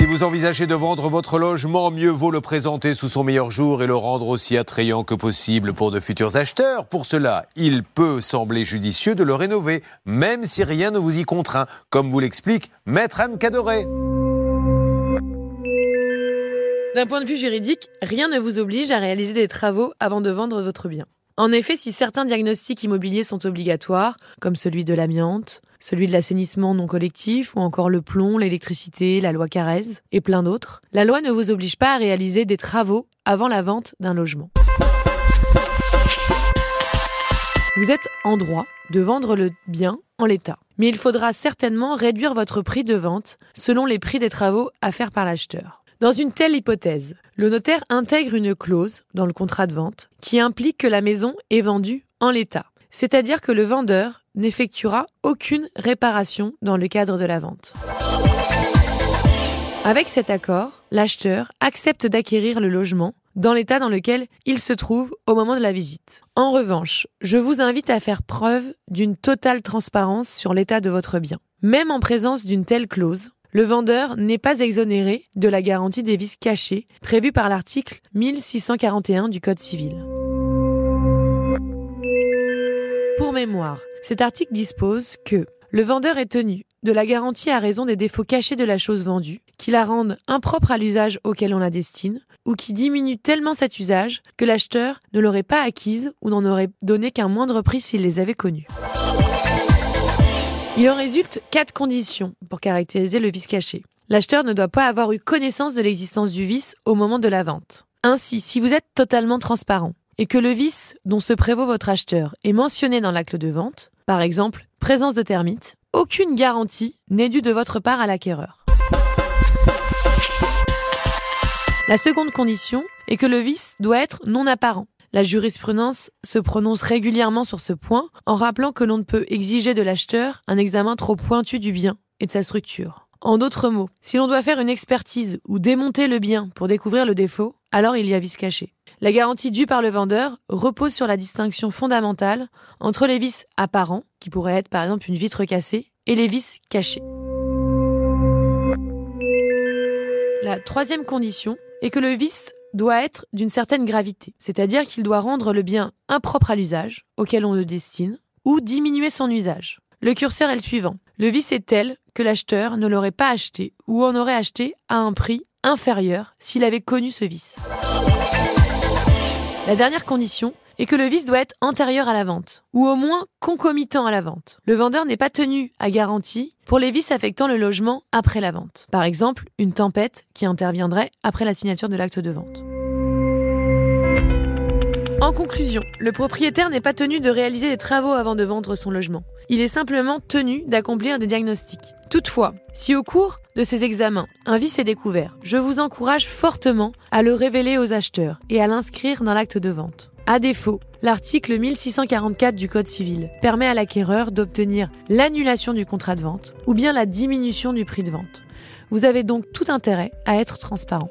Si vous envisagez de vendre votre logement, mieux vaut le présenter sous son meilleur jour et le rendre aussi attrayant que possible pour de futurs acheteurs. Pour cela, il peut sembler judicieux de le rénover, même si rien ne vous y contraint, comme vous l'explique Maître Anne Cadoré. D'un point de vue juridique, rien ne vous oblige à réaliser des travaux avant de vendre votre bien. En effet, si certains diagnostics immobiliers sont obligatoires, comme celui de l'amiante, celui de l'assainissement non collectif ou encore le plomb, l'électricité, la loi Carrez et plein d'autres, la loi ne vous oblige pas à réaliser des travaux avant la vente d'un logement. Vous êtes en droit de vendre le bien en l'état, mais il faudra certainement réduire votre prix de vente selon les prix des travaux à faire par l'acheteur. Dans une telle hypothèse, le notaire intègre une clause dans le contrat de vente qui implique que la maison est vendue en l'état, c'est-à-dire que le vendeur n'effectuera aucune réparation dans le cadre de la vente. Avec cet accord, l'acheteur accepte d'acquérir le logement dans l'état dans lequel il se trouve au moment de la visite. En revanche, je vous invite à faire preuve d'une totale transparence sur l'état de votre bien. Même en présence d'une telle clause, le vendeur n'est pas exonéré de la garantie des vices cachés prévue par l'article 1641 du Code civil. Pour mémoire, cet article dispose que le vendeur est tenu de la garantie à raison des défauts cachés de la chose vendue, qui la rendent impropre à l'usage auquel on la destine, ou qui diminuent tellement cet usage que l'acheteur ne l'aurait pas acquise ou n'en aurait donné qu'un moindre prix s'il les avait connus. Il en résulte quatre conditions pour caractériser le vice caché. L'acheteur ne doit pas avoir eu connaissance de l'existence du vice au moment de la vente. Ainsi, si vous êtes totalement transparent et que le vice dont se prévaut votre acheteur est mentionné dans l'acte de vente, par exemple présence de termites, aucune garantie n'est due de votre part à l'acquéreur. La seconde condition est que le vice doit être non apparent. La jurisprudence se prononce régulièrement sur ce point en rappelant que l'on ne peut exiger de l'acheteur un examen trop pointu du bien et de sa structure. En d'autres mots, si l'on doit faire une expertise ou démonter le bien pour découvrir le défaut, alors il y a vice caché. La garantie due par le vendeur repose sur la distinction fondamentale entre les vices apparents, qui pourraient être par exemple une vitre cassée, et les vices cachés. La troisième condition est que le vice doit être d'une certaine gravité, c'est-à-dire qu'il doit rendre le bien impropre à l'usage auquel on le destine, ou diminuer son usage. Le curseur est le suivant. Le vice est tel que l'acheteur ne l'aurait pas acheté ou en aurait acheté à un prix inférieur s'il avait connu ce vice. La dernière condition est que le vice doit être antérieur à la vente, ou au moins concomitant à la vente. Le vendeur n'est pas tenu à garantie pour les vices affectant le logement après la vente. Par exemple, une tempête qui interviendrait après la signature de l'acte de vente. En conclusion, le propriétaire n'est pas tenu de réaliser des travaux avant de vendre son logement. Il est simplement tenu d'accomplir des diagnostics. Toutefois, si au cours de ces examens, un vice est découvert, je vous encourage fortement à le révéler aux acheteurs et à l'inscrire dans l'acte de vente. À défaut, l'article 1644 du Code civil permet à l'acquéreur d'obtenir l'annulation du contrat de vente ou bien la diminution du prix de vente. Vous avez donc tout intérêt à être transparent.